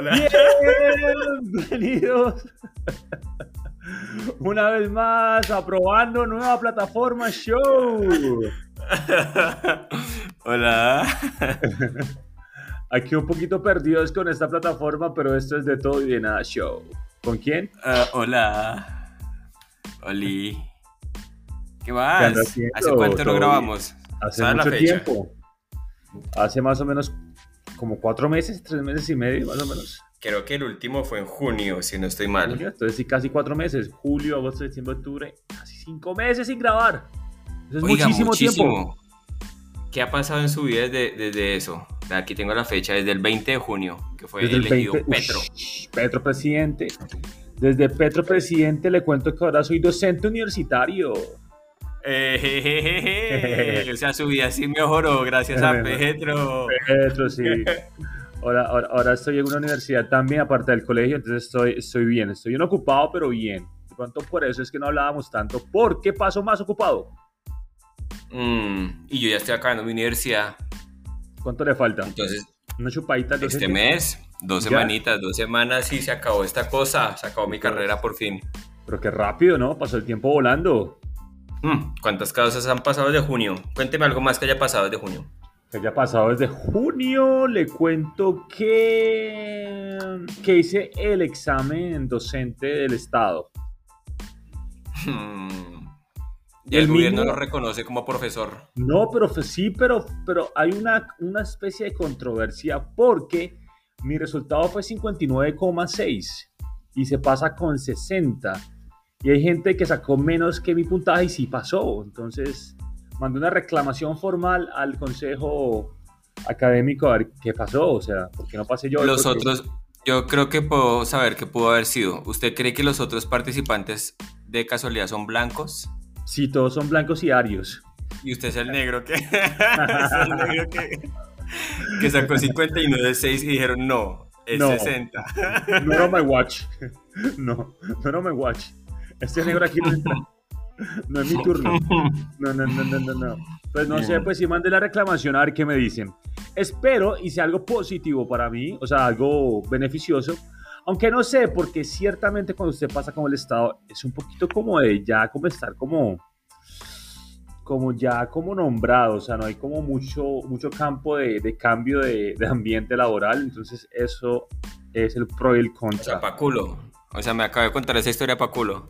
Hola. Bienvenidos. Una vez más, aprobando nueva plataforma show. Hola. Aquí un poquito perdidos con esta plataforma, pero esto es de todo y de nada show. ¿Con quién? Ah, hola. Oli. ¿Qué más? ¿Qué? ¿Hace cuánto ¿Todo no bien? grabamos? Hace ¿Sabes la mucho fecha? tiempo. Hace más o menos como cuatro meses, tres meses y medio, más o menos. Creo que el último fue en junio, si no estoy mal. Junio, Entonces sí, casi cuatro meses. Julio, agosto, diciembre, octubre. Casi cinco meses sin grabar. Eso es Oiga, muchísimo, tiempo. ¿Qué ha pasado en su vida desde, desde eso? Aquí tengo la fecha, desde el 20 de junio, que fue Desde el elegido 20 Petro. Ush, Petro presidente. Desde Petro presidente le cuento que ahora soy docente universitario. Eh, jejeje. o sea, su vida sí mejoró gracias a Petro. Petro, sí. Ahora, ahora, ahora estoy en una universidad también, aparte del colegio, entonces estoy, estoy bien. Estoy bien ocupado, pero bien. De pronto por eso es que no hablábamos tanto. ¿Por qué paso más ocupado? Mm, y yo ya estoy acabando mi universidad. ¿Cuánto le falta? Entonces, ¿Una chupadita? de este gente? mes, dos Ya. semanitas, dos semanas y se acabó esta cosa. Se acabó mi carrera por fin. Pero qué rápido, ¿no? Pasó el tiempo volando. Mm, ¿Cuántas cosas han pasado desde junio? Cuénteme algo más que haya pasado desde junio. Que haya pasado desde junio, le cuento que, que hice el examen docente del Estado. Mm. Y El el, gobierno mismo- lo reconoce como profesor. No, pero sí, pero, pero hay una, una especie de controversia porque mi resultado fue 59,6 y se pasa con 60. Y hay gente que sacó menos que mi puntaje y sí pasó. Entonces, mandé una reclamación formal al consejo académico a ver qué pasó. O sea, ¿por qué no pasé yo? Los Porque- otros, yo creo que puedo saber qué pudo haber sido. ¿Usted cree que los otros participantes de casualidad son blancos? Sí, todos son blancos y arios. Y usted es el negro que, es el negro que, que sacó 59 de 6 y dijeron no, es No. 60. No era my watch. No, no era my watch. Este negro aquí no entra. No es mi turno. No, no, no, no, no, no. Pues no sé, pues si mandé la reclamación a ver qué me dicen. Espero y sea algo positivo para mí, o sea, algo beneficioso. Aunque no sé, porque ciertamente cuando usted pasa como el Estado, es un poquito como de ya como estar como como ya como nombrado, o sea, no hay como mucho, mucho campo de, de cambio de, de ambiente laboral, entonces eso es el pro y el O sea, contra. pa' culo. O sea, me acabo de contar esa historia pa' culo.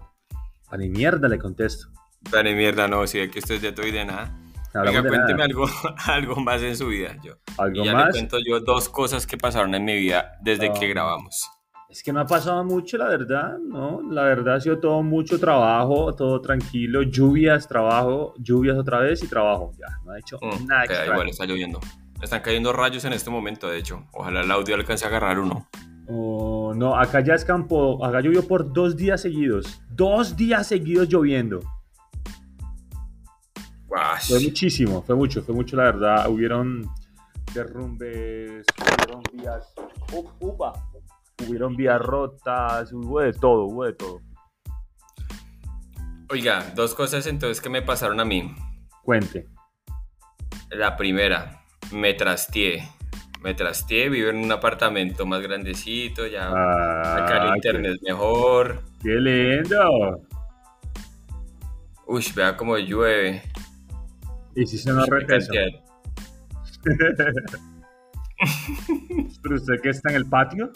A ni mierda le contesto. Dale mierda, no, si es que usted es de nada. Oiga, cuénteme nada. algo, algo más en su vida. Yo. ¿Algo Y ya más? le cuento yo dos cosas que pasaron en mi vida desde que grabamos. Es que no ha pasado mucho, la verdad, ¿no? La verdad ha sido todo mucho trabajo, todo tranquilo, lluvias, trabajo, lluvias otra vez y trabajo. Ya, no ha hecho Mm, nada extraño. igual está lloviendo. Están cayendo rayos en este momento, de hecho. Ojalá el audio alcance a agarrar uno. Oh, no, acá ya es campo, acá llovió por dos días seguidos. Dos días seguidos lloviendo. Guash. Fue muchísimo, fue mucho, fue mucho, la verdad. Hubieron derrumbes, hubieron vías, up- upa, hubieron vías rotas, hubo de todo, hubo de todo. Oiga, dos cosas entonces que me pasaron a mí. Cuente. La primera, me trasteé. Me trasteé, vivo en un apartamento más grandecito, ya acá el Ah, internet es mejor. Qué, qué lindo. Uy, vea cómo llueve. Y si se nos qué regresa. Pero usted que está en el patio.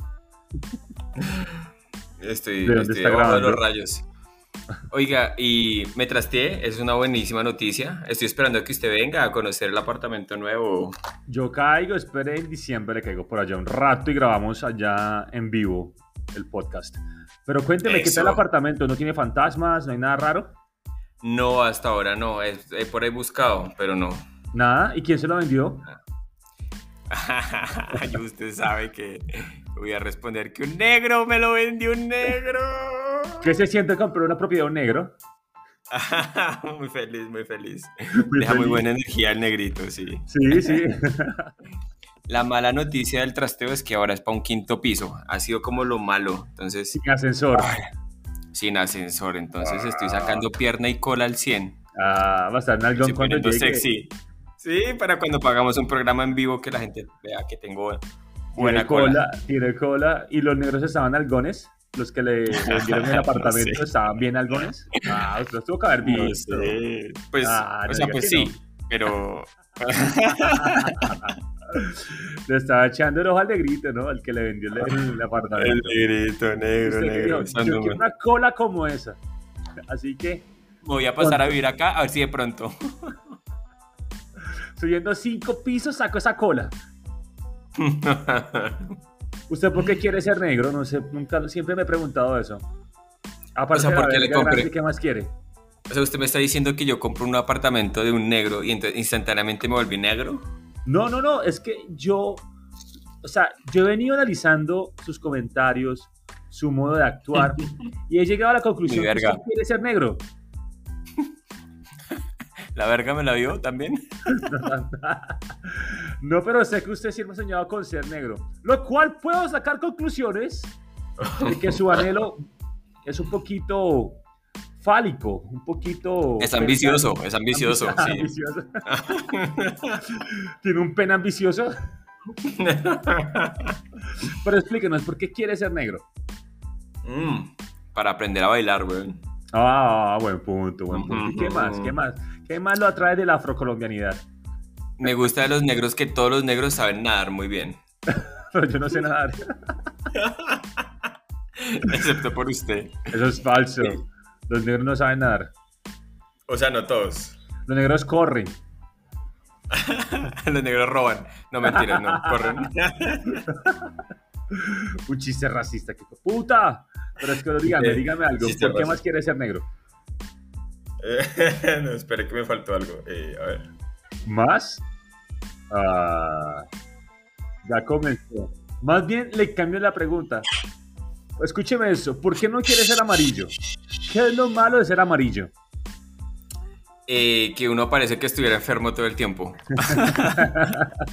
Estoy, ¿De estoy está debajo de los rayos. Oiga, y me trasteé, es una buenísima noticia. Estoy esperando a que usted venga a conocer el apartamento nuevo. Yo caigo, espere en diciembre, caigo por allá un rato y grabamos allá en vivo el podcast. Pero cuénteme, ¿qué tal el apartamento? ¿No tiene fantasmas? ¿No hay nada raro? No, hasta ahora no, es- he por ahí buscado, pero no. ¿Nada? ¿Y quién se lo vendió? y usted sabe que voy a responder que un negro me lo vendió un negro. ¿Qué se siente comprar una propiedad de un negro? muy feliz, muy feliz. Muy Deja muy feliz. buena energía el negrito, sí. Sí, sí. La mala noticia del trasteo es que ahora es para un quinto piso. Ha sido como lo malo. Entonces, Sin ascensor. sin ascensor. Entonces estoy sacando pierna y cola al 100. Ah, va a estar en cuando llegue. sexy. Sí, para cuando pagamos un programa en vivo que la gente vea que tengo Buena tiene cola, cola. tiene cola. Y los negros estaban algones. Los que le le vendieron el No apartamento sé. estaban bien algones. Ah, usted los tuvo que haber No visto. sé. Pues, Ah, no o sea, diga pues sí, no. pero... Le estaba echando el ojo al negrito, ¿no? Al que le vendió el, el El apartamento. negrito, negro, negro. dijo, yo quiero una cola como esa. Así que, Voy a pasar a vivir acá a ver si de pronto. subiendo cinco pisos, saco esa cola. ¿Usted por qué quiere ser negro? No sé, nunca, siempre me he preguntado eso. Aparte O sea, ¿por qué le compré? ¿qué más quiere? O sea, usted me está diciendo que yo compro un apartamento de un negro y instantáneamente me volví negro. No, no, no, es que yo, o sea, yo he venido analizando sus comentarios, su modo de actuar, y he llegado a la conclusión que usted quiere ser negro. ¿La verga me la vio también? No, pero sé que usted siempre ha soñado con ser negro, lo cual puedo sacar conclusiones de que su anhelo es un poquito fálico, un poquito... Es ambicioso, es ambicioso, Ambi- sí. ambicioso. Tiene un pene ambicioso. Pero explíquenos, ¿por qué quiere ser negro? Mm, para aprender a bailar, weón. Ah, buen punto, buen punto. ¿Y qué más? ¿Qué más? ¿Qué más lo atrae de la afrocolombianidad? Me gusta de los negros que todos los negros saben nadar muy bien. Pero yo no sé nadar. Excepto por usted. Eso es falso. Los negros no saben nadar. O sea, no todos. Los negros corren. Los negros roban. No mentiras, no. Corren. Un chiste racista. ¡Qué puta! Pero es que dígame, Eh, dígame algo. ¿Por qué más quiere ser negro? Eh, no, espere que me faltó algo. Eh, a ver. ¿Más? Ah, ya comenzó. Más bien le cambio la pregunta. Escúcheme eso. ¿Por qué no quiere ser amarillo? ¿Qué es lo malo de ser amarillo? Eh, que uno parece que estuviera enfermo todo el tiempo.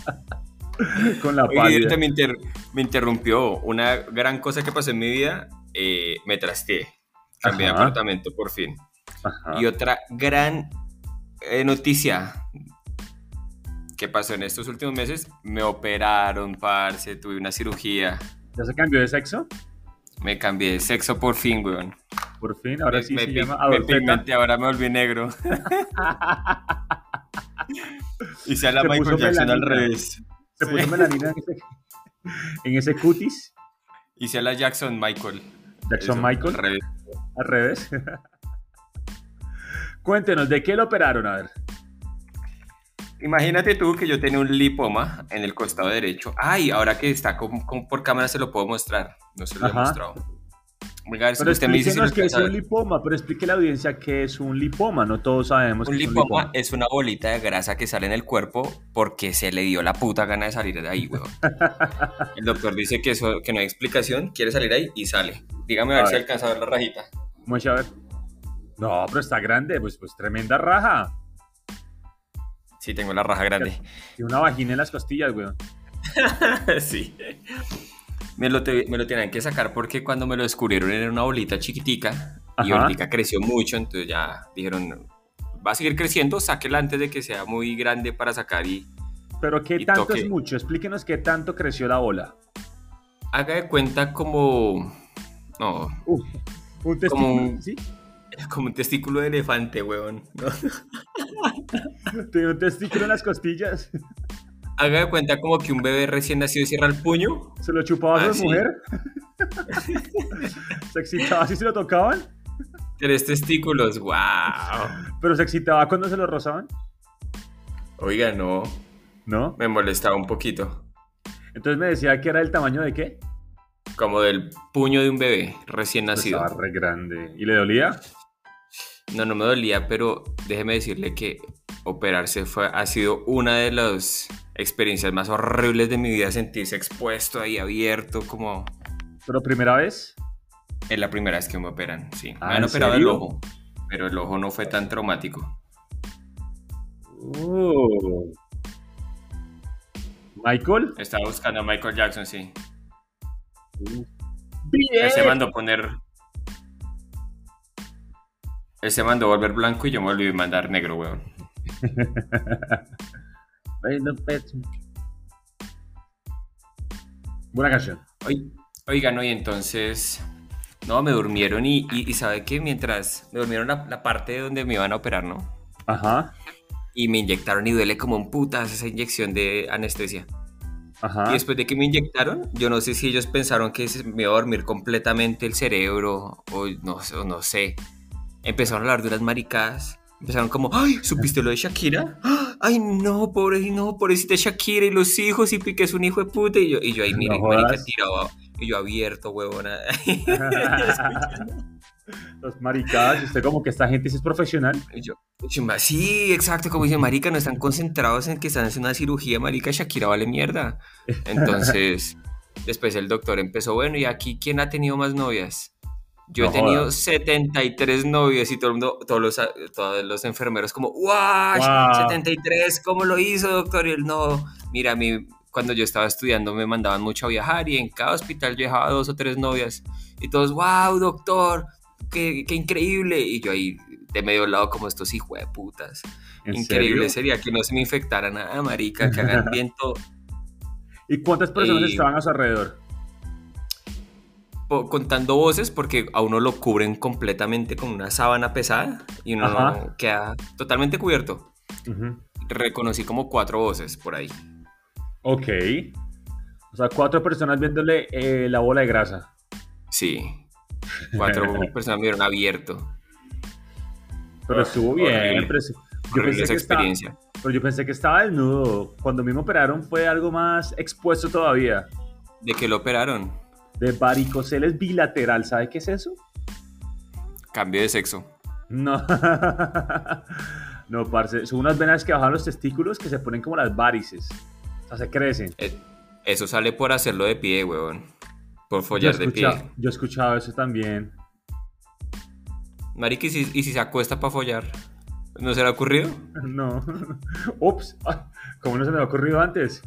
Con la pálida. me, inter- me interrumpió una gran cosa que pasó en mi vida. eh, me trasteé. Cambié de apartamento por fin. Ajá. Y otra gran eh, noticia que pasó en estos últimos meses, me operaron, parce, tuve una cirugía. ¿Ya se cambió de sexo? Me cambié de sexo por fin, weón. Por fin, ahora me, sí me se llama me pigmenté, ahora me volví negro. Hice a la Se Michael Jackson al revés. Se puso melanina en ese, cutis. Hice a la Jackson Michael. Jackson Eso, Michael, al revés. al revés. Cuéntenos, ¿de qué lo operaron? A ver. Imagínate tú que yo tenía un lipoma en el costado derecho. Ay, ahora que está con- con- por cámara se lo puedo mostrar. No se lo he mostrado. Oiga, Pero usted me dice si qué es un lipoma, pero explique a la audiencia qué es un lipoma. No todos sabemos Un qué es lipoma es una bolita de grasa que sale en el cuerpo porque se le dio la puta gana de salir de ahí, weón. El doctor dice que, eso, que no hay explicación, quiere salir ahí y sale. Dígame a ver si alcanza a ver la rajita. Vamos a ver. No, pero está grande, pues, pues tremenda raja. Sí, tengo la raja grande. Tiene una vagina en las costillas, weón. sí. Me lo, te- me lo tenían que sacar porque cuando me lo descubrieron era una bolita chiquitica y ahorita creció mucho, entonces ya dijeron, va a seguir creciendo, sáquela antes de que sea muy grande para sacar y Pero qué Y tanto toque. es mucho. Explíquenos qué tanto creció la bola. haga de cuenta como... No, Uf, un testículo, un- ¿sí? como un testículo de elefante, weón. ¿no? Un testículo en las costillas. Haga de cuenta como que un bebé recién nacido cierra el puño. ¿Se lo chupaba Ah, a su sí. mujer? ¿Se excitaba si se lo tocaban? Tres testículos, wow. ¿Pero se excitaba cuando se lo rozaban? Oiga, no, ¿No? me molestaba un poquito. Entonces me decía que era el tamaño de qué? Como del puño de un bebé recién nacido. Estaba re grande. ¿Y le dolía? No, no me dolía, pero déjeme decirle que operarse fue, ha sido una de las experiencias más horribles de mi vida, sentirse expuesto ahí abierto, como ¿Pero primera vez? es la primera vez que me operan, sí. Ah, me han ¿en operado serio? el ojo, pero el ojo no fue tan traumático. Oh. ¿Michael? Estaba buscando a Michael Jackson, sí. ¡Bien! Se mandó poner... Él se mandó volver blanco y yo me volví a mandar negro, weón. Buena canción. Oigan, no, y entonces, no, me durmieron y, y, ¿sabe qué? Mientras me durmieron la, la, parte donde me iban a operar, ¿no? Ajá. Y me inyectaron y duele como un putas esa inyección de anestesia. Ajá. Y después de que me inyectaron, yo no sé si ellos pensaron que me iba a dormir completamente el cerebro o no, o no sé. Empezaron a hablar de unas maricadas. Empezaron como, ay, ¿supiste lo de Shakira? Ay, no, pobre, no, pobrecita Shakira y los hijos y Piqué es un hijo de puta. Y yo, y yo ahí, mire, No marica, tirado. Y yo abierto, huevona. Los maricadas, y usted como que esta gente sí es profesional. Y yo, sí, exacto, como dice marica, no están concentrados en que están haciendo una cirugía, marica, Shakira vale mierda. Entonces, después el doctor empezó, bueno, ¿y aquí quién ha tenido más novias? Yo No he tenido jodas. 73 novias y todo el mundo, todos los, todos los enfermeros como, ¡guau! Wow. 73, ¿cómo lo hizo, doctor? Y él, no, mira, a mí cuando yo estaba estudiando me mandaban mucho a viajar y en cada hospital yo dejaba dos o tres novias y todos, wow, doctor, qué, qué increíble. Y yo ahí de medio lado como estos hijos de putas. ¿En Increíble serio? sería que no se me infectara nada, marica, que hagan bien todo. ¿Y cuántas personas Y- estaban a su alrededor? Contando voces porque a uno lo cubren completamente con una sábana pesada y uno Ajá. queda totalmente cubierto. Reconocí como cuatro voces por ahí. Ok. O sea, cuatro personas viéndole eh, la bola de grasa. Sí. Cuatro personas me vieron abierto. Pero estuvo bien. Horrible. pero sí- yo, pensé esa que estaba, pero yo pensé que estaba desnudo. Cuando a mí me operaron fue algo más expuesto todavía. ¿De qué lo operaron? De varicoceles bilateral. ¿Sabe qué es eso? Cambio de sexo. No. no, parce. Son unas venas que bajan los testículos que se ponen como las varices. O sea, se crecen. Eh, Eso sale por hacerlo de pie, huevón. Por follar de pie. yo he escuchado eso también. Marica, ¿y si, y si se acuesta para follar? ¿No se le ha ocurrido? No. Ups. ¿Cómo no se me ha ocurrido antes?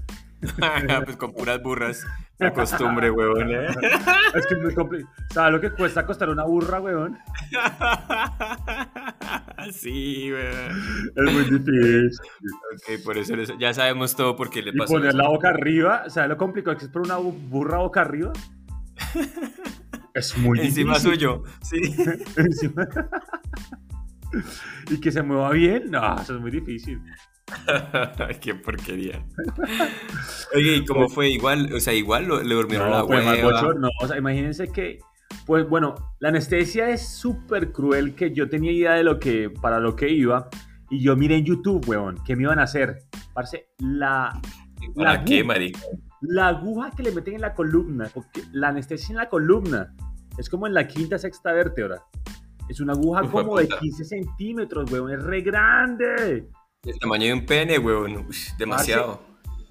pues con puras burras. La costumbre, huevón. ¿eh? Es que es muy complicado. ¿Sabes lo que cuesta acostar una burra, weón? sí, huevón. Es muy difícil. Ok, por eso ya sabemos todo por qué le Y pasó. poner eso. la boca arriba, ¿sabes lo complicado que es poner una bu- burra boca arriba? Es muy Encima difícil. suyo. Sí. Encima. y que se mueva bien, no, eso es muy difícil. Qué porquería. Oye, ¿y cómo fue? Igual, o sea, igual le durmieron la No, más hueva. bochorno. O sea, imagínense que, pues bueno, la anestesia es súper cruel que yo tenía idea de lo que, para lo que iba. Y yo miré en YouTube, weón, ¿qué me iban a hacer? Parce, la, ¿Para la qué, marica? La aguja que le meten en la columna, porque la anestesia en la columna es como en la quinta, sexta vértebra. Es una aguja como de puta. 15 centímetros, weón, es re grande. El tamaño de un pene. Ush, demasiado.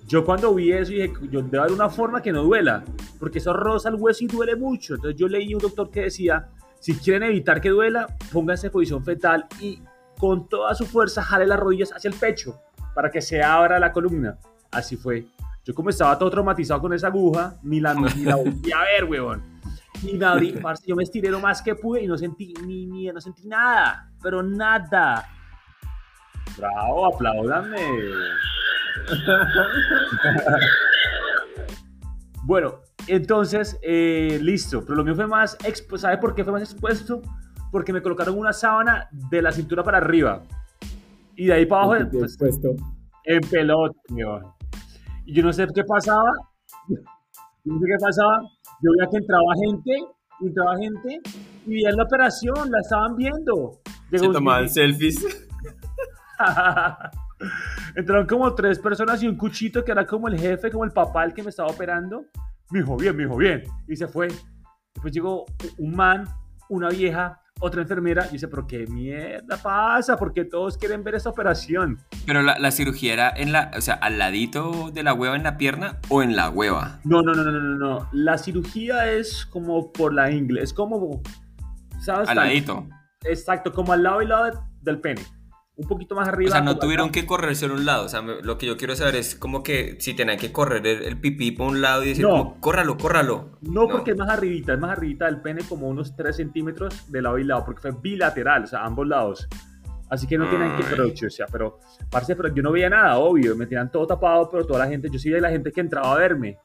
Yo cuando vi eso dije, yo debe haber una forma que no duela, porque eso roza el hueso y duele mucho. Entonces yo leí un doctor que decía, si quieren evitar que duela, pónganse en posición fetal y con toda su fuerza jale las rodillas hacia el pecho para que se abra la columna. Así fue. Yo como estaba todo traumatizado con esa aguja, ni la, ni la volví a ver, weón. Y me abrí, yo me estiré lo más que pude y no sentí ni, ni no sentí nada, pero nada. Bravo, apláudanme. Bueno, entonces, eh, listo. Pero lo mío fue más expuesto. ¿Sabe por qué fue más expuesto? Porque me colocaron una sábana de la cintura para arriba. Y de ahí para abajo, pues, en pelota. Y yo no sé qué pasaba. Yo no sé qué pasaba. Yo veía que entraba gente, entraba gente, y veían la operación, la estaban viendo. Se Llegó tomaban selfies. Entraron como tres personas y un cuchito que era como el jefe, como el papá, el que me estaba operando. Me dijo, bien, me dijo, bien. Y se fue. Después llegó un man, una vieja, otra enfermera. Y dice, pero qué mierda pasa, porque todos quieren ver esta operación. Pero la, la cirugía era en la, o sea, al ladito de la hueva en la pierna o en la hueva. No, no, no, no, no, no. La cirugía es como por la ingle, es como, ¿sabes? Al ladito. Exacto, como al lado y lado de- del pene. Un poquito más O arriba. sea, no tuvieron que correrse en un lado. O sea, me- lo que yo quiero saber es como que si tenían que correr el, el pipí por un lado y decir, No. como, córralo, córralo. No, porque es más arribita, es más arribita del pene, como unos 3 centímetros de lado y lado, porque fue bilateral, o sea, ambos lados. Así que no tienen que producir, o sea, pero, parce, pero yo no veía nada, obvio, me tenían todo tapado, pero toda la gente, yo sí veía la gente que entraba a verme.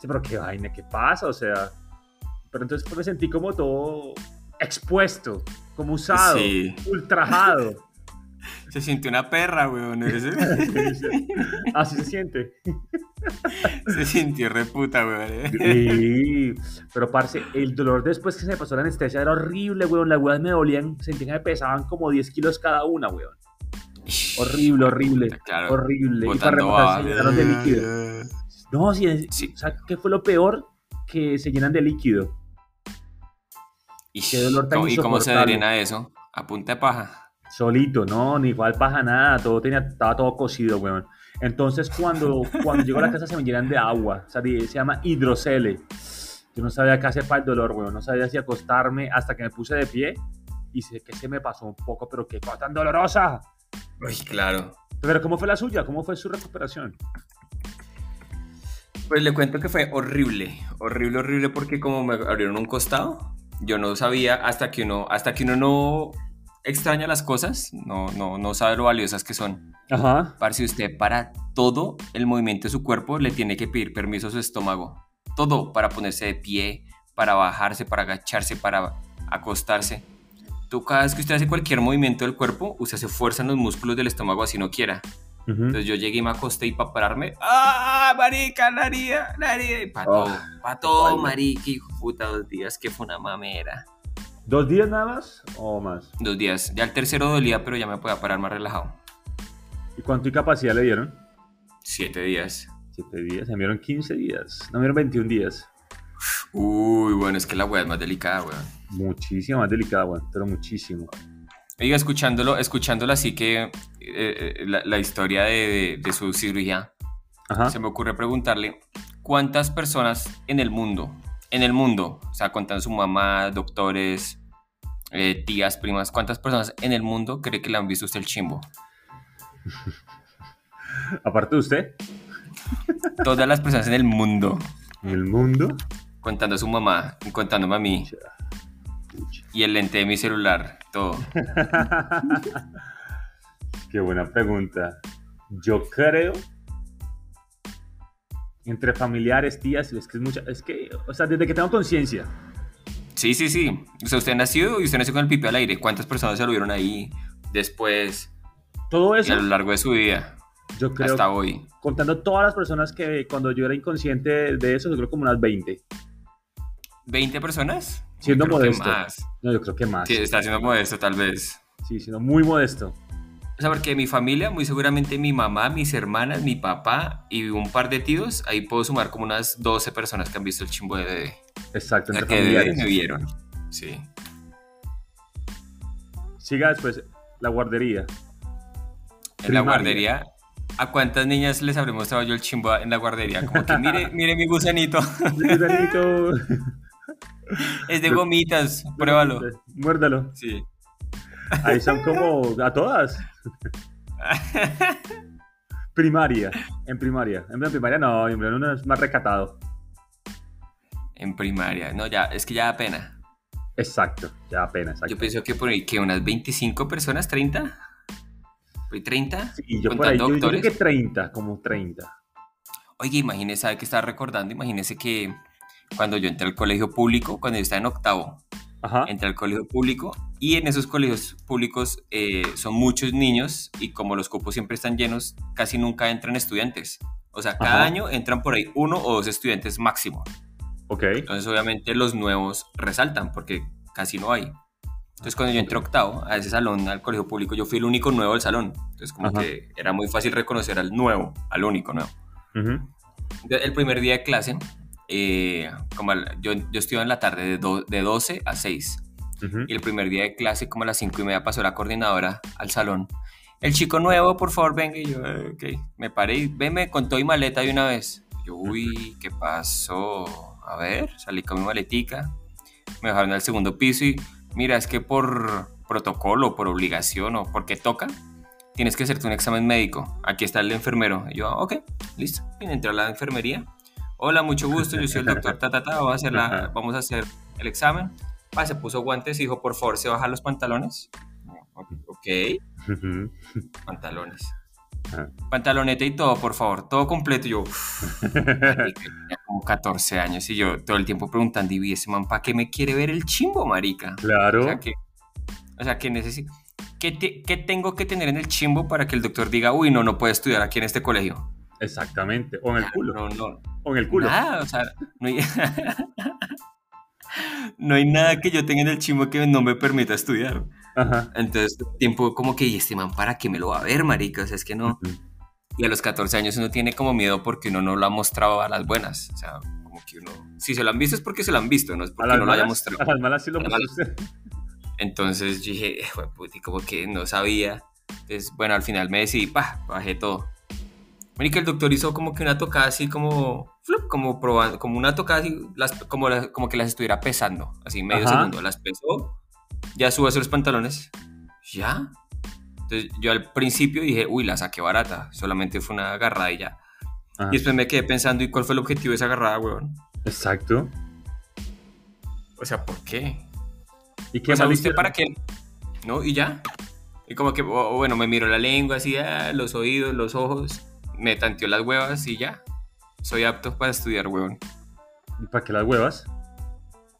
Sí, pero qué vaina, ¿qué pasa? O sea, pero entonces me sentí como todo expuesto, como usado, Sí. ultrajado. Se sintió una perra, weón. Así se siente. Se sintió reputa, weón. eh. Sí, pero parce, el dolor después que se me pasó la anestesia era horrible, weón. Las weas me dolían, sentí que me pesaban como 10 kilos cada una, weón. Horrible, horrible, Claro. horrible. Y para rematar, se llenaron de líquido. No, sí, Sí. o sea, ¿qué fue lo peor? Que se llenan de líquido. Qué dolor tan ¿cómo- ¿Y cómo se drena eso? A punta de paja. Solito, no, ni igual paja nada, todo tenía, estaba todo cocido, weón. Entonces cuando, cuando llego a la casa se me llenan de agua, o sea, se llama hidrocele. Yo no sabía qué hacer para el dolor, weón, no sabía si acostarme hasta que me puse de pie y sé que se me pasó un poco, pero qué cosa tan dolorosa. Uy, claro. Pero ¿cómo fue la suya? ¿Cómo fue su recuperación? Pues le cuento que fue horrible, horrible, horrible porque como me abrieron un costado, yo no sabía hasta que uno, hasta que uno no extraña las cosas, no, no, no sabe lo valiosas que son. Ajá. Parce, usted para todo el movimiento de su cuerpo le tiene que pedir permiso a su estómago. Todo para ponerse de pie, para bajarse, para agacharse, para acostarse. Tú cada vez que usted hace cualquier movimiento del cuerpo, usted se fuerza en los músculos del estómago así no quiera. Entonces yo llegué y me acosté y para pararme, ¡ah, marica, la haría, la haría! Para Oh, todo, para todo, marica, hijo puta, dos días, que fue una mamera. ¿Dos días nada más o más? Dos días, ya el tercero dolía, pero ya me podía parar más relajado. ¿Y cuánto incapacidad le dieron? Siete días. Siete días, se me dieron 15 días, no me dieron 21 días. Uy, bueno, es que la weá es más delicada, weón. Muchísimo más delicada, weón, pero muchísimo. Oiga, escuchándolo, escuchándolo así que eh, eh, la, la historia de, de- de su cirugía, Ajá. se me ocurre preguntarle cuántas personas en el mundo, en el mundo, o sea, contando su mamá, doctores, eh, tías, primas, cuántas personas en el mundo cree que le han visto usted el chimbo? Aparte de usted, Todas las personas en el mundo, en el mundo. contando a su mamá, contándome a mí, y el lente de mi celular, todo. Qué buena pregunta. Yo creo entre familiares, tías, es que es mucha, es que, o sea, desde que tengo conciencia, Sí, sí, sí. O sea, usted nació y usted nació con el pipi al aire. ¿Cuántas personas se lo vieron ahí después todo y eso, a lo largo de su vida yo creo, hasta hoy? contando todas las personas que cuando yo era inconsciente de eso, yo creo como unas 20. ¿20 personas? Siendo modesto. más. No, yo creo que más. Sí, está siendo modesto tal vez. Sí, siendo muy modesto. O sea, porque mi familia, muy seguramente mi mamá, mis hermanas, mi papá y un par de tíos, ahí puedo sumar como unas 12 personas que han visto el chimbo de bebé. Exacto, O sea, que me vieron. Sí. Siga después la guardería. En la guardería, ¿a cuántas niñas les habré mostrado yo el chimbo en la guardería? Como que mire, mire mi gusanito. Gusanito. Es de gomitas, pruébalo. Muérdalo. Sí. Ahí son como a todas. Primaria. En primaria. En primaria no, en uno es más recatado. En primaria. No, ya, es que ya da pena. Exacto, ya apenas. Yo pienso que por ahí, que unas 25 personas, 30. ¿Por ahí 30? Y yo por ahí, yo, yo creo que 30, como 30. Oye, imagínese, ¿sabe qué estaba recordando? Imagínese que cuando yo entré al colegio público, cuando yo estaba en octavo, Ajá. entré al colegio público y en esos colegios públicos eh, son muchos niños y como los cupos siempre están llenos, casi nunca entran estudiantes. O sea, cada Ajá. año entran por ahí uno o dos estudiantes máximo. Ok. Entonces, obviamente, los nuevos resaltan porque casi no hay. Entonces, cuando yo entré octavo a ese salón, al colegio público, yo fui el único nuevo del salón. Entonces, como Ajá. que era muy fácil reconocer al nuevo, al único nuevo. Ujú. Entonces, El primer día de clase, eh, como al- yo, yo estuve en la tarde de, do- de 12 a 6. Ujú. Y el primer día de clase, como a las 5 y media, pasó la coordinadora al salón. El chico nuevo, por favor, venga. Y yo, "Eh, ok. Me paré y venme con todo y maleta de una vez. Yo, uy, ¿qué pasó? A ver, salí con mi maletica. Me dejaron al segundo piso y, mira, es que por protocolo, por obligación o porque toca, tienes que hacerte un examen médico. Aquí está el enfermero. Y yo, "Ah, ok, listo. Y entré a la enfermería. Hola, mucho gusto, yo soy el doctor ta, ta, ta, vamos a hacer, la- vamos a hacer el examen. Pa, se puso guantes y dijo, por favor, ¿se bajan los pantalones? Ok, pantalones. Ajá. Pantaloneta y todo, por favor, todo completo. Y Yo, "Uf, marica, tenía como como 14 años y yo todo el tiempo preguntando, ¿y ese man para qué me quiere ver el chimbo, marica? Claro. O sea, que, o sea, que necesito... ¿Qué, te- qué tengo que tener en el chimbo para que el doctor diga, uy, no, no puede estudiar aquí en este colegio? Exactamente. O en el culo. No, no, O en el culo. Nada, o sea, no. no hay nada que yo tenga en el chimbo que no me permita estudiar. Ajá. Entonces, tiempo como que, ¿y este man para qué me lo va a ver, marica? O sea, es que no... Y a los 14 años uno tiene como miedo porque uno no lo ha mostrado a las buenas. O sea, como que uno... Si se lo han visto es porque se lo han visto, no es porque no lo haya mostrado. a las malas sí lo usted. Entonces dije, "Eh, puti, como que no sabía. Entonces, bueno, al final me decidí, pa, bajé todo. Marica, el doctor hizo como que una tocada así como, flup, como probando, como una tocada así, las, como, como que las estuviera pesando, así medio Ajá. segundo. Las pesó, ya subo los pantalones, ya. Entonces yo al principio dije, uy, la saqué barata, solamente fue una agarrada y ya. Ajá. Y después me quedé pensando, ¿y cuál fue el objetivo de esa agarrada, weón? Exacto. O sea, ¿por qué? ¿Y qué o sea, ¿usted para qué? ¿No? Y ya. Y como que, bueno, me miró la lengua, así, ah, los oídos, los ojos, me tanteó las huevas y ya. Soy apto para estudiar, weón. ¿Y para qué las huevas?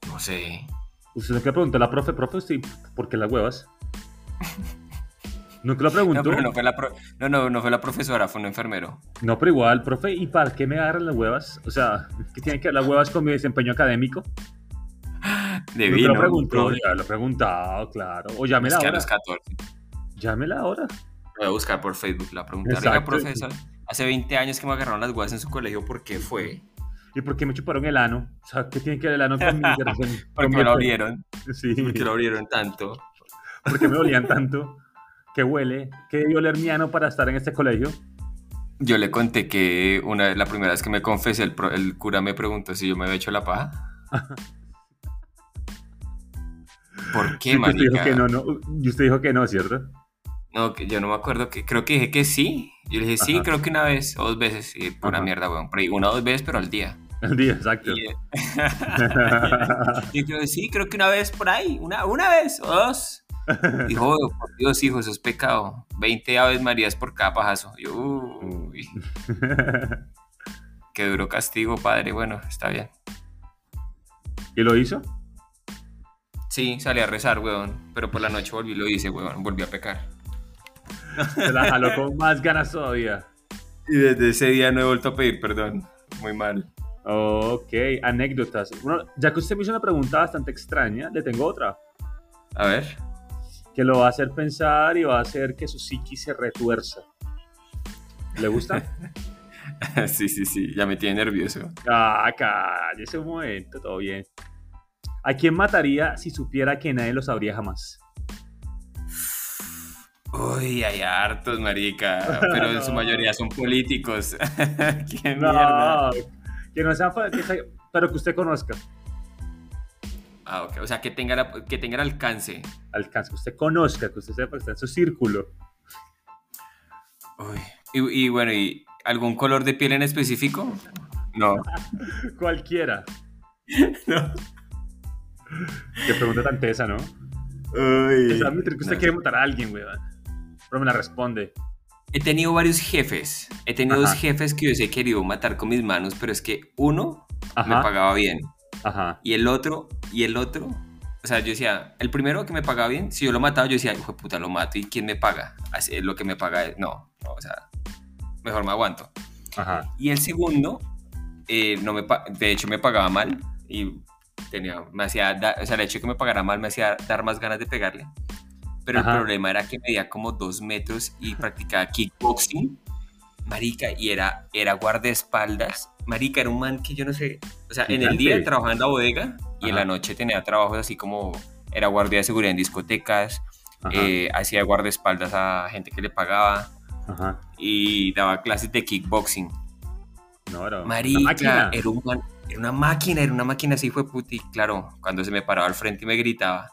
No sé. Usted nunca preguntó a la profe, profe, sí, ¿por qué las huevas? ¿Nunca lo No, preguntó? pero no fue la, pro- no, no, no fue la profesora, fue un enfermero. No, pero igual, profe, ¿y para qué me agarran las huevas? O sea, ¿qué tienen que ver las huevas con mi desempeño académico? De vino. lo preguntó, ya lo he preguntado, claro. O Es llámela que a ahora. los 14. Llámela ahora. Voy a buscar por Facebook la pregunta. Oiga, Exacto. profesor, hace 20 años que me agarraron las huevas en su colegio, ¿por qué fue? ¿Y por qué me chuparon el ano? O sea, ¿qué tiene que ver el ano con mi... con Porque me lo abrieron. Sí, ¿Por qué lo abrieron tanto? ¿por qué me dolían tanto? ¿Qué huele? ¿Qué debió oler mi ano para estar en este colegio? Yo le conté que una la primera vez que me confesé, el, pro- el cura me preguntó si yo me había hecho la paja. ¿Por qué, Sí, que usted dijo marica? que no, no. Y usted dijo que no, ¿cierto? No, yo no me acuerdo, que creo que dije que sí. Yo le dije, sí, creo que una vez o dos veces. Y pura Ajá. mierda, weón. Una o dos veces, pero al día. El día, exacto. Y, eh, y yo, sí, creo que una vez por ahí. Una, una vez o dos. Dijo, "Oh, por Dios, hijo, eso es pecado. 20 aves marías por cada pajazo. Yo, uy, qué duro castigo, padre. Bueno, está bien. ¿Y lo hizo? Sí, salí a rezar, weón. Pero por la noche volví y lo hice, weón. Volví a pecar. Se la jaló con más ganas todavía. Y desde ese día no he vuelto a pedir perdón. Muy mal. Ok, anécdotas. Bueno, ya que usted me hizo una pregunta bastante extraña, le tengo otra. A ver. Que lo va a hacer pensar y va a hacer que su psiqui se retuerza. ¿Le gusta? sí, sí, sí. Ya me tiene nervioso. ah, cállese un momento, todo bien. ¿A quién mataría si supiera que nadie lo sabría jamás? Uy, hay hartos, marica. Pero en su mayoría son políticos. Qué mierda. Que no sea, fa- que sea- pero que usted conozca. Ah, ok. O sea, que tenga, la- que tenga el alcance. Alcance, que usted conozca, que usted sepa que está en su círculo. Uy. Y, y bueno, ¿y algún color de piel en específico? No. Cualquiera. no. Qué pregunta tan tesa, ¿no? Uy. O sea, que usted No. quiere matar a alguien, weón. Pero me la responde. He tenido varios jefes. He tenido dos Ajá. jefes que yo he querido matar con mis manos, pero es que uno me Ajá. pagaba bien. Ajá. Y el otro, y el otro, o sea, yo decía, el primero que me pagaba bien, si yo lo mataba, yo decía, hijo de puta, lo mato, ¿y quién me paga? Así, lo que me paga es, no, no, o sea, mejor me aguanto. Ajá. Y el segundo, eh, no me de hecho me pagaba mal, y tenía, me hacía, o sea, el hecho de que me pagara mal me hacía dar más ganas de pegarle. Pero Ajá. el problema era que medía como dos metros y practicaba kickboxing, marica, y era, era guardaespaldas. Marica, era un man que yo no sé, o sea, en el día trabajaba en la bodega y en la noche tenía trabajos así como, era guardia de seguridad en discotecas, eh, hacía guardaespaldas a gente que le pagaba Ajá. y daba clases de kickboxing. No, era Marica, era, un man- era una máquina, era una máquina así fue puti. Claro, cuando se me paraba al frente y me gritaba,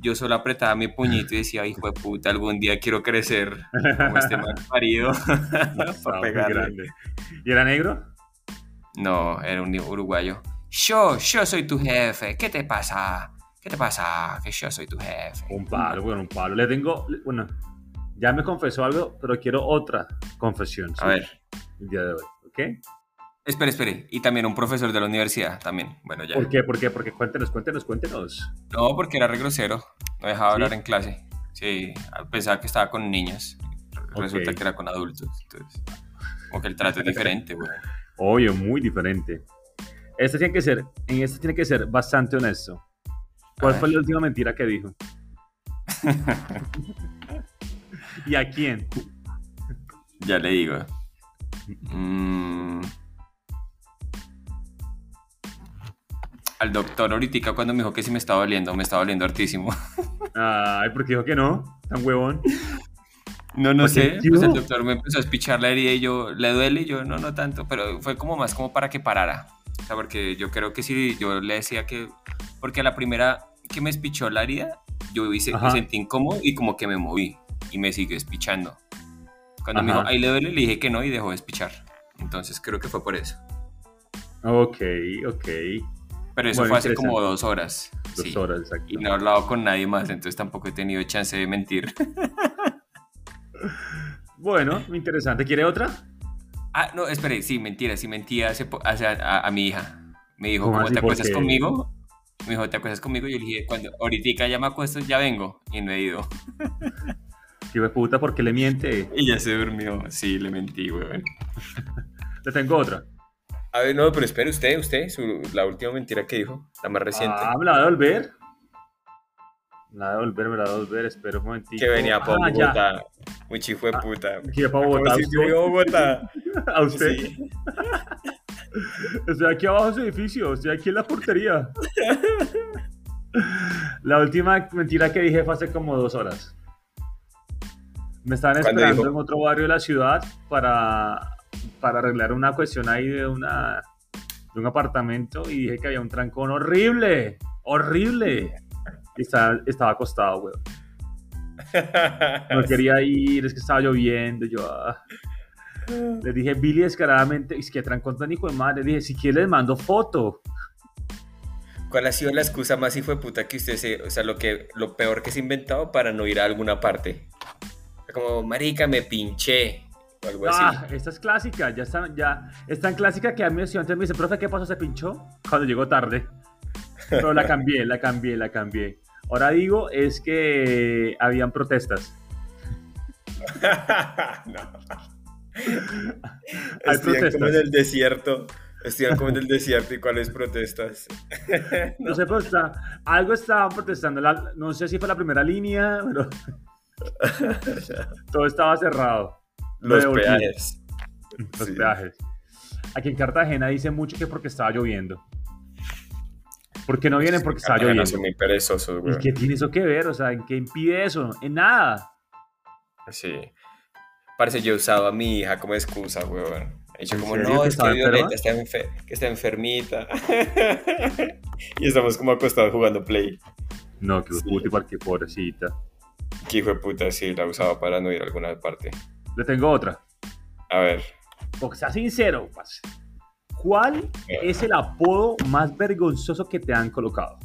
yo solo apretaba mi puñito y decía, hijo de puta, algún día quiero crecer como este mal parido. Para pegarle. ¿Y era negro? No, era un uruguayo. Yo, yo soy tu jefe, ¿qué te pasa? ¿Qué te pasa? Que yo soy tu jefe. Un palo, bueno, un palo. Le tengo, bueno, ya me confesó algo, pero quiero otra confesión. ¿sí? A ver, El día de hoy, ¿ok? Espere, espere. Y también un profesor de la universidad, también. Bueno, ya. ¿Por qué? ¿Por qué? Porque cuéntenos, cuéntenos, cuéntenos. No, porque era re grosero. No dejaba ¿Sí? hablar en clase. Sí, pensaba que estaba con niñas. Resulta que era con adultos. Entonces, como que el trato es diferente, güey. Obvio, muy diferente. Este tiene que ser, en este tiene que ser bastante honesto. ¿Cuál fue la última mentira que dijo? ¿Y a quién? Ya le digo. Mm. Al doctor ahorita cuando me dijo que sí me estaba doliendo, me estaba doliendo hartísimo. Ay, porque dijo que no, tan huevón. No, no ¿Por qué? sé. ¿Qué Pues el doctor me empezó a espichar la herida y yo, ¿le duele? Y yo, no, no tanto. Pero fue como más como para que parara. O sea, porque yo creo que si yo le decía que... Porque la primera que me espichó la herida, yo hice, me sentí incómodo y como que me moví. Y me siguió espichando. Cuando me Ajá. dijo, ahí le duele, le dije que no y dejó de espichar. Entonces creo que fue por eso. Ok, ok. Pero eso Bueno, fue hace como dos horas. Dos sí. horas, exacto. Y no he hablado con nadie más, entonces tampoco he tenido chance de mentir. Bueno, interesante. ¿Quiere otra? Ah, no, espere, sí, mentira, sí mentía hace hace a, a- a mi hija. Me dijo, ¿Cómo te ¿Por acuestas qué? conmigo? Me dijo, ¿te acuestas conmigo? Y yo le dije, cuando ahorita ya me acuesto, ya vengo. Y no he ido. De puta, ¿por qué le miente? Y ya se durmió. Sí, le mentí, weón. Le tengo otra. A ver, no, pero espere usted, usted, su- la última mentira que dijo, la más reciente. Ah, ¿me la va a devolver? Me la va a devolver, me la va a devolver. Espera un momentito. que venía por Ah. Bogotá. Muy chico de puta. Que para ¿Cómo Bogotá. si a Bogotá? A usted. Sí. Estoy aquí abajo de su edificio, estoy aquí en la portería. La última mentira que dije fue hace como dos horas. Me estaban ¿Cuándo esperando en otro barrio de la ciudad para, para arreglar una cuestión ahí de, una, de un apartamento y dije que había un trancón horrible, horrible. Y estaba, estaba acostado, weón. No quería ir, es que estaba lloviendo. Yo, ah. Le dije, Billy, descaradamente, es que trancón tan hijo de madre. Le dije, si quieres, mando foto. ¿Cuál ha sido la excusa más hijo de puta que usted se, o sea, lo que, lo peor que se ha inventado para no ir a alguna parte? Como, marica, me pinché, algo Ah, así. esta es clásica, ya está, ya es tan clásica que a mí mi estudiante me dice, profe, ¿qué pasó? ¿Se pinchó? Cuando llegó tarde. Pero la cambié, la cambié, la cambié. Ahora digo, es que habían protestas. no. Hay Estudian como protestas. en el desierto. Estudian como en el desierto y cuáles protestas. No sé, pero está, algo estaban protestando. la- no sé si fue la primera línea, pero todo estaba cerrado. Lo Los peajes. Los Sí. peajes. Aquí en Cartagena dice mucho que porque estaba lloviendo. ¿Por qué no vienen? Porque estaba lloviendo. son muy perezosos, ¿Y güey. qué tiene eso que ver? O sea, ¿en qué impide eso? En nada. Sí. Parece yo he usado a mi hija como excusa, weón. He dicho ¿En como, no, que es que Violeta está, enfer- que está enfermita. y estamos como acostados jugando Play. No, que Sí. puta, igual que pobrecita. Que hijo de puta, sí, la usaba para no ir a alguna parte. Le tengo otra. A ver. Porque sea sincero, parce. ¿Cuál es el apodo más vergonzoso que te han colocado?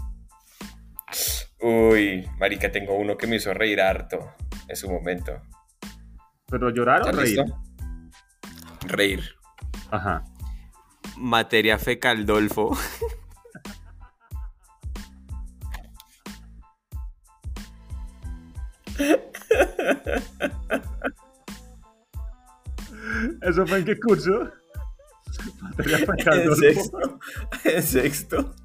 Uy, marica, tengo uno que me hizo reír harto en su momento. ¿Pero llorar o ¿Estás reír? listo? Reír. Ajá. Materia fecal Dolfo. ¿Eso fue en qué curso? En sexto. En sexto.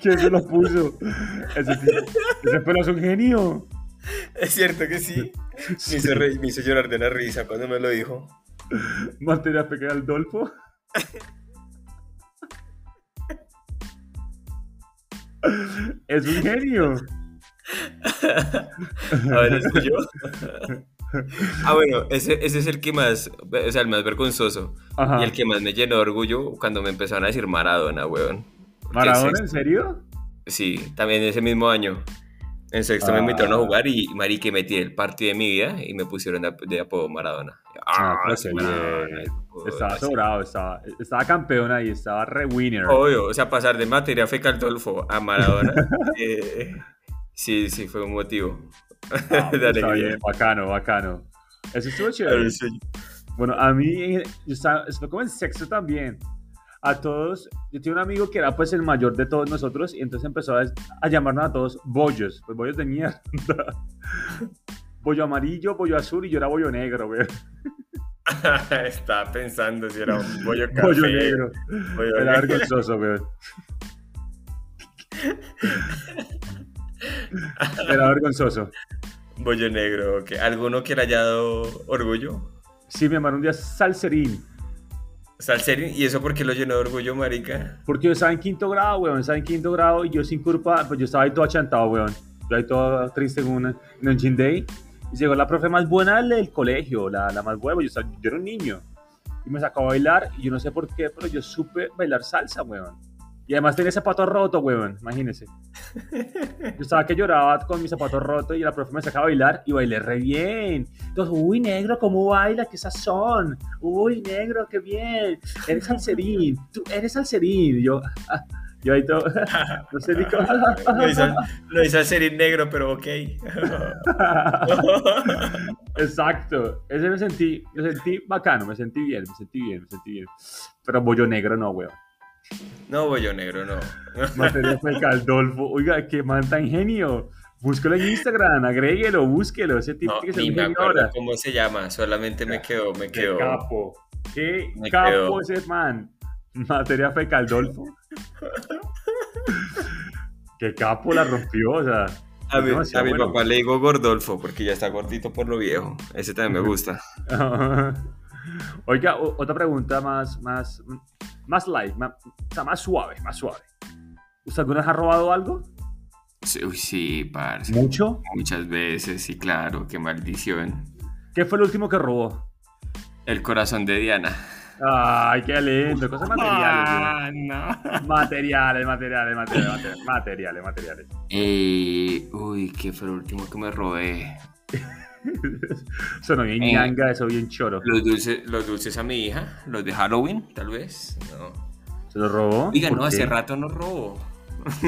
¿Quién se lo puso? Ese, ese pelo es un genio. Es cierto que sí. Me hizo, reír- me hizo llorar de la risa cuando me lo dijo. Materia fecal, Adolfo. Es un genio. A ver, ¿es yo? Ah, bueno, ese, ese es el que más, o sea, el más vergonzoso. Ajá. Y el que más me llenó de orgullo cuando me empezaron a decir Maradona, weón. Porque ¿Maradona, en serio? Sí, también ese mismo año. En sexto me Ah. invitaron a jugar y marique me tiré el partido de mi vida y me pusieron de, de apodo Maradona. Ah, Maradona, bien. joder, Estaba sobrado, estaba, estaba campeón ahí, estaba re winner. Obvio, o sea, pasar de materia fecal Dolfo a Maradona. eh, sí, sí, fue un motivo. Ah, de está alegría. bien, bacano, bacano. Eso estuvo chévere. ver, sí. Bueno, a mí, yo estaba, fue como el sexto también. A todos, yo tenía un amigo que era pues el mayor de todos nosotros y entonces empezó a, a llamarnos a todos bollos, pues bollos de mierda. bollo amarillo, bollo azul y yo era bollo negro, güey. Estaba pensando si era un bollo café. Bollo negro. bollo Era vergonzoso, güey. Era vergonzoso. Bollo negro, ok. ¿Alguno que le haya dado orgullo? Sí, me llamaron un día salserín. Salserín, ¿y eso por qué lo llenó de orgullo, marica? Porque yo estaba en quinto grado, weón. Estaba en quinto grado y yo sin culpa, pues yo estaba ahí todo achantado, weón. Yo ahí todo triste en, una, en un gym day. Y llegó la profe más buena del, del colegio, la, la más buena. Yo, estaba- yo era un niño. Y me sacó a bailar y yo no sé por qué, pero yo supe bailar salsa, weón. Y además tenía zapatos rotos, weón. Imagínense. Yo estaba que lloraba con mis zapatos rotos y la profe me sacaba a bailar y bailé re bien. Entonces, uy, negro, ¿cómo baila? ¿Qué sazón? Uy, negro, qué bien. Eres salserín. Tú eres salserín. Y yo, ah, yo ahí todo, no sé ni cómo. Lo hizo, lo hizo Salserín negro, pero ok. Exacto. Ese me sentí, me sentí bacano, me sentí bien, me sentí bien, me sentí bien. Pero bollo negro no, weón. No, bollo negro, no. Materia fue Caldolfo. Oiga, qué man tan genio. Búsquelo en Instagram, agréguelo, búsquelo. Ese tipo No, que un me ahora. cómo se llama, solamente me quedó, me Qué quedó. capo. Qué Me capo ese man. Materia fue Caldolfo. Qué capo la rompió, o sea. A mi, demasiado a mi bueno. papá le digo Gordolfo porque ya está gordito por lo viejo. Ese también me gusta. Oiga, otra pregunta más, más, más light, más, o sea, más suave, más suave. ¿Usted alguna vez ha robado algo? Sí, Uy, sí, parce. ¿Mucho? Muchas veces, sí, claro, qué maldición. ¿Qué fue lo último que robó? El corazón de Diana. Ay, qué lindo, cosas materiales. Ah, no. Materiales, materiales, materiales, materiales, materiales, materiales. Eh, uy, ¿qué fue lo último que me robé? Sonó bien Eh. ñanga, eso bien choro. Los dulces, los dulces a mi hija, los de Halloween, tal vez. No. ¿Se lo robó? ¿Por no, qué? hace rato no robo.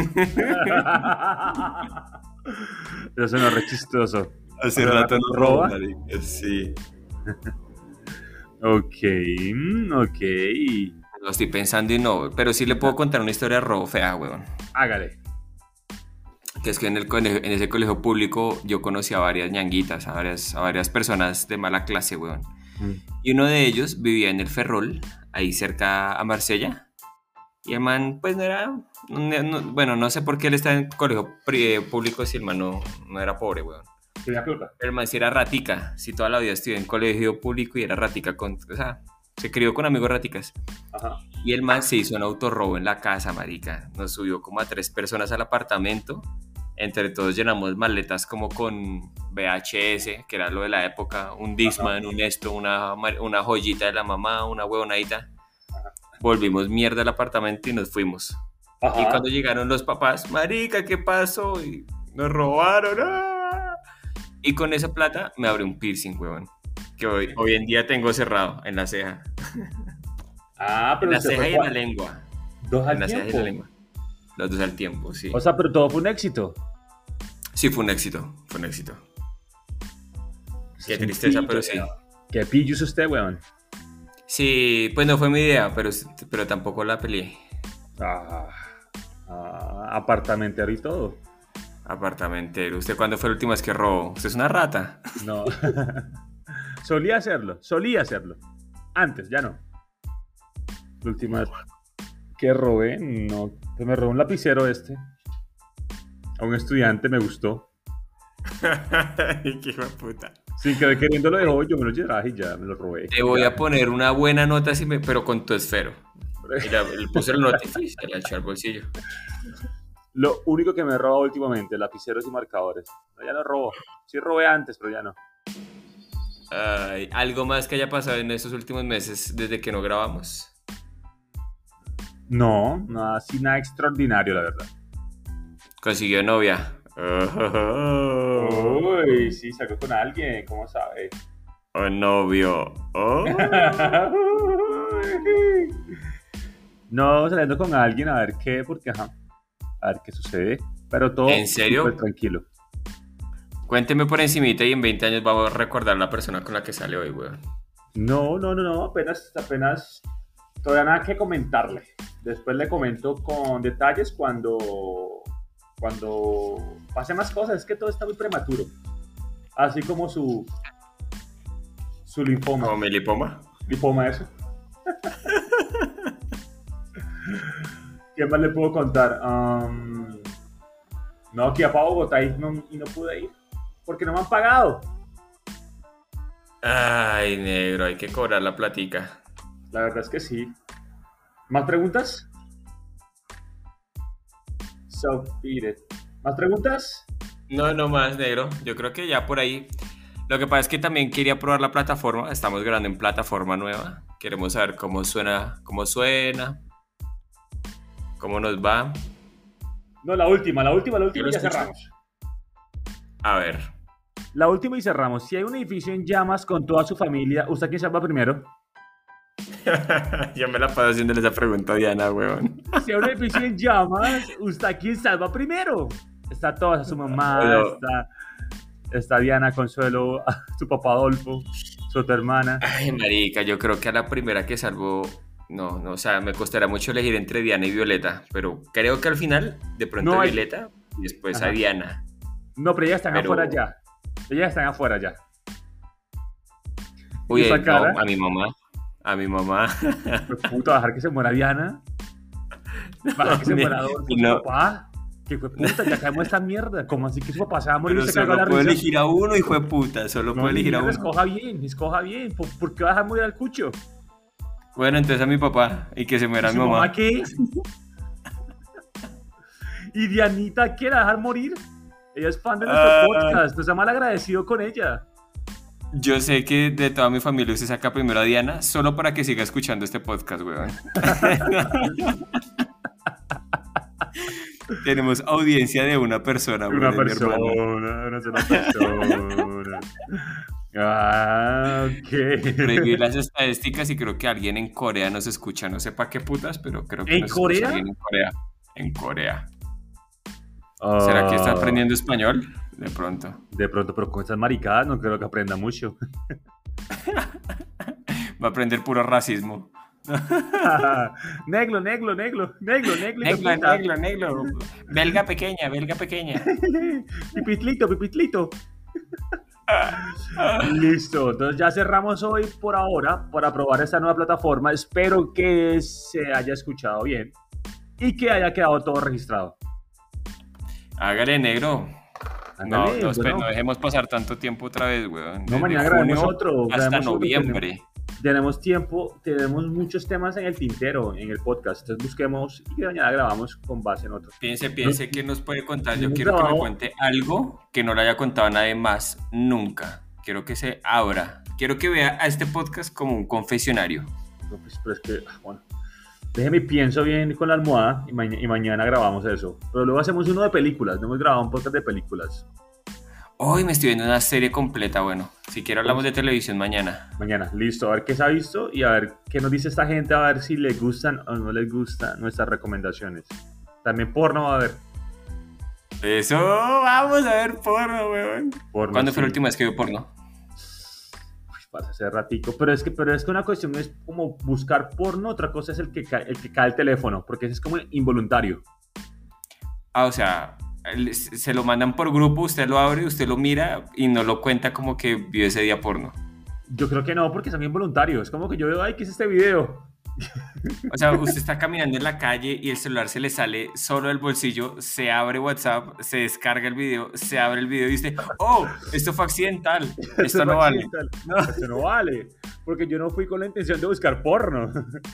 Eso suena re chistoso. Hace ¿Hace rato no roba? marica, Sí. Ok, mm, ok. Lo estoy pensando y no, pero sí le puedo contar una historia de robo fea, weón. Hágale. Que es que en, el, colegio- en ese colegio público yo conocí a varias ñanguitas, a varias, a varias personas de mala clase, weón. Mm. Y uno de ellos vivía en el Ferrol, ahí cerca a Marsella. Y el man, pues no era. no- no- bueno, no sé por qué él está en colegio pri- público si el man no, no era pobre, weón. El man sí era ratica. Si toda la vida estudió en colegio público y era ratica con. O sea, se crió con amigos raticas. Ajá. Y el man se hizo un autorrobo en la casa, marica. Nos subió como a tres personas al apartamento. Entre todos llenamos maletas como con VHS, que era lo de la época. Un Disman, un esto, una, una joyita de la mamá, una huevonadita. Volvimos mierda al apartamento y nos fuimos. Ajá. Y cuando llegaron los papás, marica, ¿qué pasó? Y nos robaron. ¡ah! Y con esa plata me abrí un piercing, huevón. Que hoy, hoy en día tengo cerrado en la ceja. Ah, En pero la usted ceja y en la lengua. Dos En la ceja y en la lengua. Los dos al tiempo, sí. O sea, pero todo fue un éxito. Sí, fue un éxito. Fue un éxito. Qué tristeza, pillo, pero sí. Qué pillo es usted, weón. Sí, pues no fue mi idea, pero, pero tampoco la peleé. Ah, ah, apartamentero y todo. Apartamentero. ¿Usted cuándo fue la última vez que robó? ¿Usted es una rata? No. solía hacerlo, solía hacerlo. Antes, ya no. La última vez que robé, no. Pues me robó un lapicero este. A un estudiante me gustó. Qué hijo de puta. Sin querer queriendo lo dejó, yo me lo llevaba y ya me lo robé. Te voy a poner una buena nota, si me- pero con tu esfero. La- le puse el notificio y se la echó al bolsillo. Lo único que me he robado últimamente, lapiceros y marcadores. No, ya no robo. Sí robé antes, pero ya no. Ay, ¿Algo más que haya pasado en estos últimos meses desde que no grabamos? No, nada así, nada extraordinario, la verdad. Consiguió novia. Oh, Uy, sí, sacó con alguien, ¿cómo sabe? oh, novio. Oh. no, saliendo con alguien a ver qué, porque ajá, a ver qué sucede. Pero todo ¿En serio? tranquilo. Cuénteme por encimita y en 20 años vamos a recordar la persona con la que sale hoy, weón. No, no, no, no, apenas, apenas, todavía nada que comentarle. Después le comento con detalles cuando, cuando pase más cosas. Es que todo está muy prematuro. Así como su, su linfoma. ¿Como mi lipoma? Lipoma, eso. ¿Qué más le puedo contar? Um, no, aquí a Bogotá y no, y no pude ir. Porque no me han pagado. Ay, negro, hay que cobrar la platica. La verdad es que sí. ¿Más preguntas? So. ¿Más preguntas? No, no más, negro. Yo creo que ya por ahí. Lo que pasa es que también quería probar la plataforma. Estamos grabando en plataforma nueva. Queremos saber cómo suena, cómo suena, cómo nos va. No, la última, la última, la última y ya escucho. cerramos. A ver. La última y cerramos. Si hay un edificio en llamas con toda su familia, ¿usted quién salva primero? ya me la paso haciéndole esa pregunta a Diana, weón. Si hay un edificio en llamas, ¿usted quién salva primero? Está toda su mamá, Pero- está, está Diana, Consuelo, su papá Adolfo, su otra hermana. Ay, marica, yo creo que a la primera que salvo. No, no, o sea, me costará mucho elegir entre Diana y Violeta, pero creo que al final, de pronto No hay- Violeta y después a. Diana. No, pero ellas están Pero- afuera ya. Ellas están afuera ya. Uy, esa no, cara? a mi mamá. A mi mamá. Pero puta, dejar que se muera Diana. Dejar que se muera Adolfo, su No. papá. Que fue puta, ya caemos esta mierda. ¿Cómo así que su papá se va a morir y Pero se cagó la solo puedo risa? elegir a uno, hijo de puta. Solo No, puedo elegir a uno. escoja bien, escoja bien. ¿Por, por qué vas a dejar morir al cucho? Bueno, entonces a mi papá y que se muera ¿Y mi mamá. mamá qué? ¿Y Dianita quiere dejar morir? Ella es fan de nuestro Ah. podcast. Nos ha mal agradecido con ella. Yo sé que de toda mi familia usted saca primero a Diana solo para que siga escuchando este podcast, weón. Tenemos audiencia de una persona, weón. Una persona, una sola persona. Ah, Reví ok. las estadísticas y creo que alguien en Corea nos escucha, no sé para qué putas, pero creo que ¿En nos Corea? alguien en Corea. En Corea. ¿Será que está Ah, aprendiendo español? De pronto. De pronto, pero con estas maricadas no creo que aprenda mucho. Va a aprender puro racismo. negro, negro, negro, negro, negro. Negro, negro, negro. Belga pequeña, belga pequeña. Pipitlito, pipitlito. Listo, entonces ya cerramos hoy por ahora para probar esta nueva plataforma. Espero que se haya escuchado bien y que haya quedado todo registrado. Hágale negro. No, no, no dejemos pasar tanto tiempo otra vez, weón. No, mañana grabemos junio otro. Hasta grabemos otro, noviembre. Tenemos tiempo, tenemos muchos temas en el tintero, en el podcast. Entonces busquemos y mañana grabamos con base en otro. Piense, piense que nos puede contar. Yo quiero que me cuente algo que no le haya contado a nadie más nunca. Quiero que se abra. Quiero que vea a este podcast como un confesionario. No, pues, pero es que, ah, bueno. Déjeme pienso bien con la almohada y, maña- y mañana grabamos eso. Pero luego hacemos uno de películas. No hemos grabado un podcast de películas. Hoy me estoy viendo una serie completa, bueno. Si quiero hablamos de televisión mañana. Mañana, listo. A ver qué se ha visto y a ver qué nos dice esta gente. A ver si les gustan o no les gustan nuestras recomendaciones. También porno va a haber. Eso, vamos a ver porno, weón. Porno, ¿Cuándo fue la última vez que vio porno? Pasa hace ratico. Pero es que, pero es que una cuestión es como buscar porno. Otra cosa es el que cae el, que cae el teléfono. Porque ese es como involuntario. Ah, o sea, se lo mandan por grupo, usted lo abre, usted lo mira y no lo cuenta como que vio ese día porno. Yo creo que no, porque es también voluntario. Es como que yo veo, ay, ¿qué es este video? O sea, usted está caminando en la calle y el celular se le sale solo del bolsillo, se abre WhatsApp, se descarga el video, se abre el video y dice, oh, esto fue accidental, esto no vale. No. Esto no vale. Porque yo no fui con la intención de buscar porno.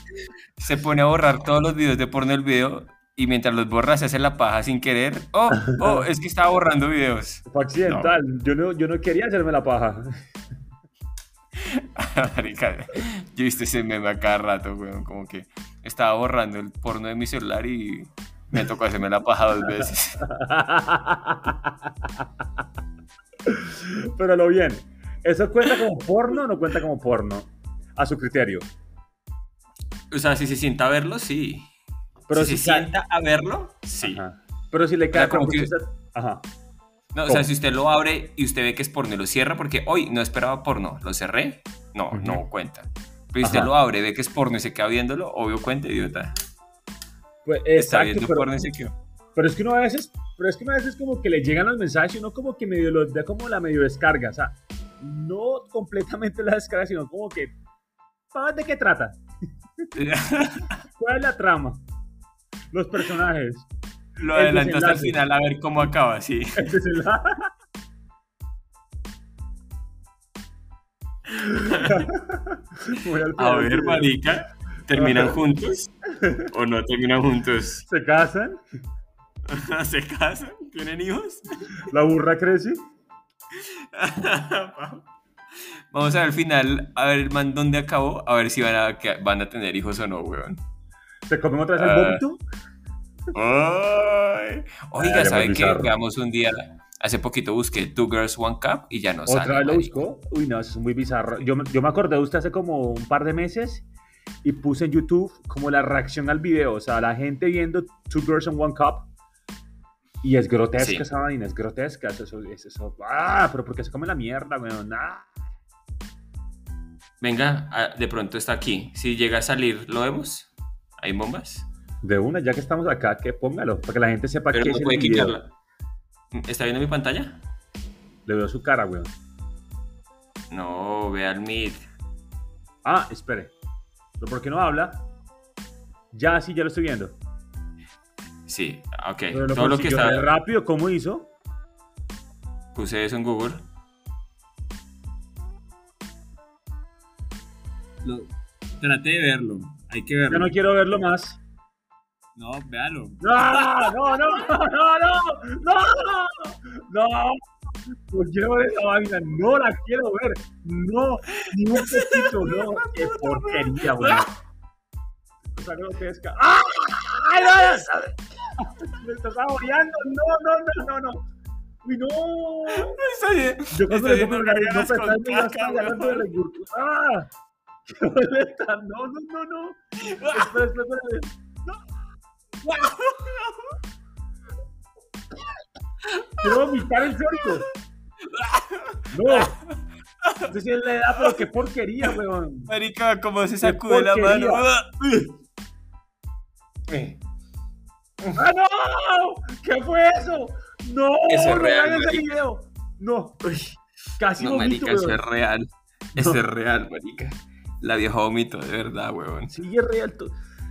Se pone a borrar todos los videos de porno del video y mientras los borra se hace la paja sin querer. Oh, oh, es que estaba borrando videos. Fue accidental. Yo, no, yo no quería hacerme la paja. Marica, yo he visto ese meme a cada rato, weón, como que estaba borrando el porno de mi celular y me tocó hacerme la paja dos veces. Pero lo bien. ¿Eso cuenta como porno o no cuenta como porno? A su criterio. O sea, si se sienta a verlo, sí. Pero si si se sienta a verlo, sí. Ajá. Pero si le cae como que- usted- Ajá. No, o ¿Cómo? sea, si usted lo abre y usted ve que es porno y lo cierra, porque hoy no esperaba porno, lo cerré, no, no cuenta. Pero si usted Ajá. lo abre, ve que es porno y se queda viéndolo, obvio cuenta, idiota. Pues, Está exacto, viendo pero, porno y se quedó. pero es que uno a veces, pero es que uno a veces como que le llegan los mensajes y uno como que medio los da como la medio descarga, o sea, no completamente la descarga, sino como que, ¿para de qué trata? ¿Cuál es la trama? Los personajes. Lo el desenlace. final a ver cómo acaba, sí. Este es el- Muy al A ver, marica, ¿terminan juntos? ¿O no terminan juntos? Se casan, ¿Se casan? ¿Tienen hijos? la burra crece. Vamos a ver al final, a ver el man dónde acabó, a ver si van a, van a tener hijos o no, weón. ¿Se comen otra vez el vómito? Ay. Oiga, ¿sabe muy qué? Veamos un día, hace poquito busqué Two Girls, One Cup y ya no ¿Otra sale. vez lo buscó? Uy, no, eso es muy bizarro. Yo, me- yo me acordé de usted hace como un par de meses y puse en YouTube como la reacción al video. O sea, la gente viendo Two Girls and One Cup. Y es grotesca Sí. esa vaina, es grotesca. Eso, eso, es eso. Ah, pero ¿por qué se come la mierda, weón? Ah. Venga, ah, de pronto está aquí. Si llega a salir, ¿lo vemos? ¿Hay bombas? De una, ya que estamos acá, que póngalo, para que la gente sepa Pero qué no es el puede video. quitarla. ¿Está viendo mi pantalla? Le veo su cara, weón. No, ve al mid. Ah, espere. ¿Pero por qué no habla? Ya, sí, ya lo estoy viendo. Sí, ok. Pero lo Todo lo que está. rápido, ¿cómo hizo? Puse eso en Google. Traté de verlo. Hay que Yo no quiero verlo más. No, véalo. ¡No! ¡No, no, no, no! ¡No! ¡No! No quiero ver esa vaina, no la quiero ver. No, ni un poquito, no. ¡Qué porquería, güey! Cosa grotesca. ¡Ah! ¡Ay, no! ¡Me estás saboreando! ¡No, no, no, no, no! ¡Uy, no! Está bien. Yo cuando le pongo la no con pensando ya estoy hablando de la. ¡Ah! ¡Qué boleta! ¡No, no, no, no! Espera, espera, espera. Quiero vomitar en serio. No. No sé la edad, pero qué porquería, weón. Marica, como se sacude la mano. ¡Ah, no! ¿Qué fue eso? No, Eso es no real, hagan ese marica. video. No, Uy, casi no, vomito, marica, eso weón. es real. Eso es real, marica. La vieja vomito, de verdad, weón. Sí, es real.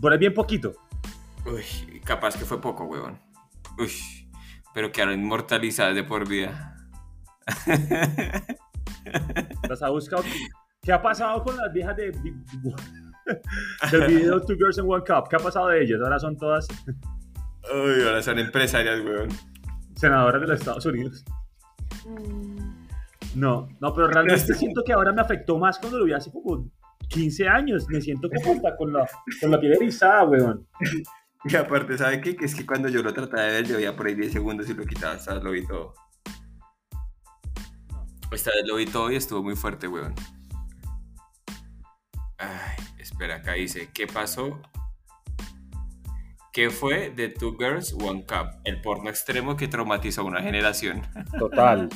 Por ahí bien poquito. Uy, capaz que fue poco, weón. Uy, pero quedaron inmortalizadas de por vida. Las ha buscado. ¿Qué ha pasado con las viejas de, del video Two Girls and One Cup? ¿Qué ha pasado de ellas? Ahora son todas Uy, ahora son empresarias, weón. senadoras de los Estados Unidos. No, no, pero realmente siento que ahora me afectó más cuando lo vi hace como 15 años. Me siento como hasta con la, con la piel erizada, weón. Y aparte, ¿sabe qué? Que es que cuando yo lo trataba de ver, yo veía por ahí 10 segundos y lo quitaba, vez lo vi todo. Esta vez lo vi todo y estuvo muy fuerte, weón. Ay, espera, acá dice, ¿qué pasó? ¿Qué fue de Two Girls, One Cup? El porno extremo que traumatizó a una generación. Total.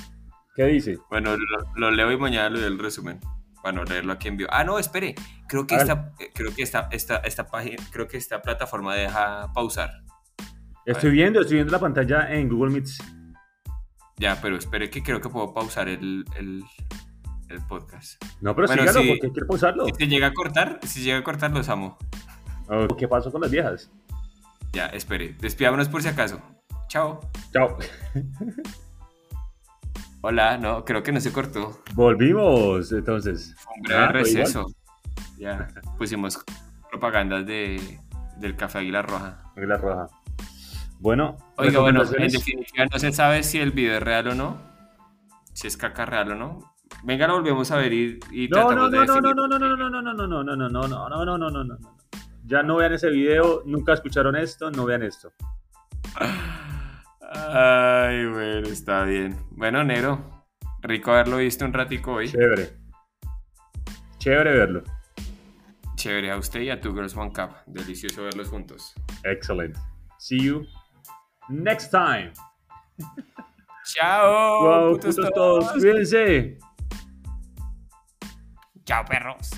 ¿Qué dice? Bueno, lo, lo leo y mañana lo doy el resumen. Para no leerlo aquí en vivo. Ah, no, espere. Creo que esta, eh, creo que esta, esta, esta página, creo que esta plataforma deja pausar. Estoy viendo, estoy viendo la pantalla en Google Meets. Ya, pero espere que creo que puedo pausar el, el, el podcast. No, pero Bueno, sígalo, sí. porque quiero pausarlo. Si se llega a cortar, si llega a cortar, los amo. Oh, ¿Qué pasó con las viejas? Ya, espere. Despidámonos por si acaso. Chao. Chao. Hola, no, creo que no se cortó. Volvimos, entonces. Un breve Ah, receso. Ya, pusimos propagandas de, del café Águila Roja. Águila roja. Bueno, Oiga, bueno, en definitiva no se sabe si el video es real o no. Si es caca real o no. Venga, lo volvemos a ver y, y No, no, tratamos de no, no, definir. no, no, no, no, no, no, no, no, no, no, no, no, no, no, no, no, no, no. Ya no vean ese video, nunca escucharon esto, no vean esto. Ay, bueno, está bien. Bueno, Nero, rico haberlo visto un ratico hoy. Chévere. Chévere verlo. Chévere a usted y a tu Girls One Cup. Delicioso verlos juntos. Excellent. See you next time. Chao. wow, putos putos todos. Cuídense. Chao, perros.